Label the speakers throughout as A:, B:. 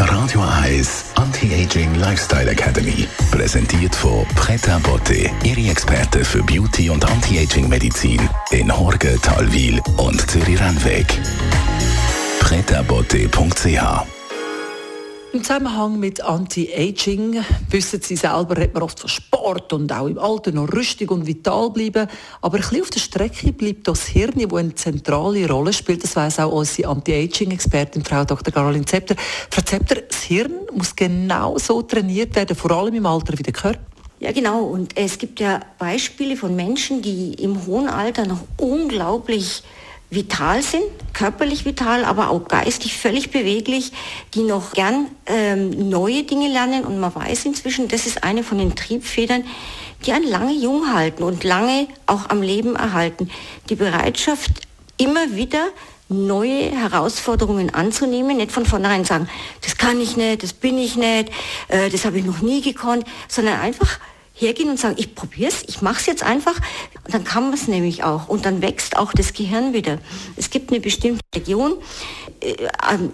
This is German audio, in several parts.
A: Radio 1 Anti-Aging Lifestyle Academy. Präsentiert von Preta Botte, Ihre Experte für Beauty und Anti-Aging Medizin in Horge, Talwil und Zürich-Rennweg. pretabotte.ch
B: im Zusammenhang mit Anti-Aging wissen Sie selber, redet man oft von Sport und auch im Alter noch rüstig und vital bleiben. Aber ein bisschen auf der Strecke bleibt das Hirn, das eine zentrale Rolle spielt. Das weiss auch unsere Anti-Aging-Expertin, Frau Dr. Caroline Zepter. Frau Zepter, das Hirn muss genau so trainiert werden, vor allem im Alter wie der Körper.
C: Ja, genau. Und es gibt ja Beispiele von Menschen, die im hohen Alter noch unglaublich vital sind, körperlich vital, aber auch geistig völlig beweglich, die noch gern ähm, neue Dinge lernen. Und man weiß inzwischen, das ist eine von den Triebfedern, die einen lange jung halten und lange auch am Leben erhalten. Die Bereitschaft, immer wieder neue Herausforderungen anzunehmen, nicht von vornherein sagen, das kann ich nicht, das bin ich nicht, äh, das habe ich noch nie gekonnt, sondern einfach hergehen und sagen, ich probiere es, ich mache es jetzt einfach, und dann kann man es nämlich auch und dann wächst auch das Gehirn wieder. Es gibt eine bestimmte Region, äh,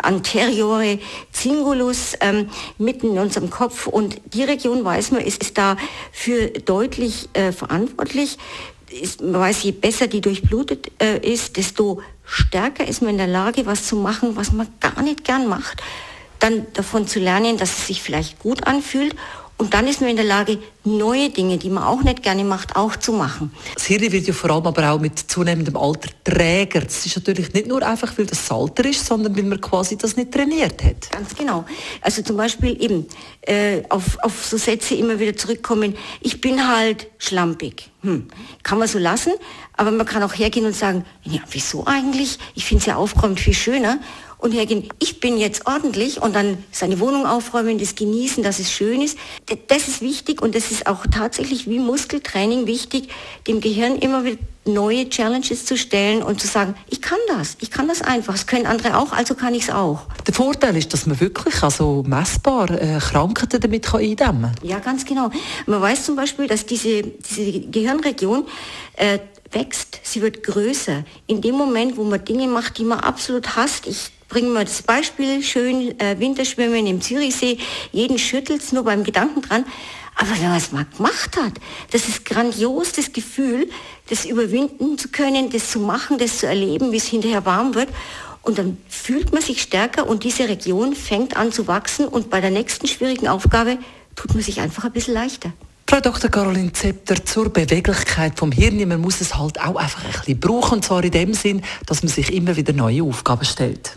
C: anteriore Cingulus, ähm, mitten in unserem Kopf und die Region, weiß man, ist, ist dafür deutlich äh, verantwortlich. Ist, man weiß, je besser die durchblutet äh, ist, desto stärker ist man in der Lage, was zu machen, was man gar nicht gern macht. Dann davon zu lernen, dass es sich vielleicht gut anfühlt und dann ist man in der Lage, neue Dinge, die man auch nicht gerne macht, auch zu machen.
B: Das Hirn wird ja vor allem aber auch mit zunehmendem Alter träger. Das ist natürlich nicht nur einfach, weil das Alter ist, sondern weil man quasi das nicht trainiert hat.
C: Ganz genau. Also zum Beispiel eben äh, auf, auf so Sätze immer wieder zurückkommen, ich bin halt schlampig. Hm. Kann man so lassen, aber man kann auch hergehen und sagen, ja, wieso eigentlich? Ich finde es ja aufgeräumt viel schöner und hergehen, ich bin jetzt ordentlich und dann seine Wohnung aufräumen, das genießen, dass es schön ist. Das ist wichtig und das ist auch tatsächlich wie Muskeltraining wichtig, dem Gehirn immer wieder neue Challenges zu stellen und zu sagen, ich kann das, ich kann das einfach, das können andere auch, also kann ich es auch.
B: Der Vorteil ist, dass man wirklich also messbar äh, Krankheiten damit kann eindämmen
C: kann. Ja, ganz genau. Man weiß zum Beispiel, dass diese, diese Gehirnregion äh, wächst, sie wird größer. In dem Moment, wo man Dinge macht, die man absolut hasst, ich bringen wir das Beispiel, schön äh, Winterschwimmen im Zürichsee, jeden schüttelt es nur beim Gedanken dran. Aber wenn man es mal gemacht hat, das ist grandios, das Gefühl, das überwinden zu können, das zu machen, das zu erleben, wie es hinterher warm wird. Und dann fühlt man sich stärker und diese Region fängt an zu wachsen und bei der nächsten schwierigen Aufgabe tut man sich einfach ein bisschen leichter.
B: Frau Dr. Caroline Zepter, zur Beweglichkeit vom Hirn. Man muss es halt auch einfach ein bisschen brauchen, und zwar in dem Sinn, dass man sich immer wieder neue Aufgaben stellt.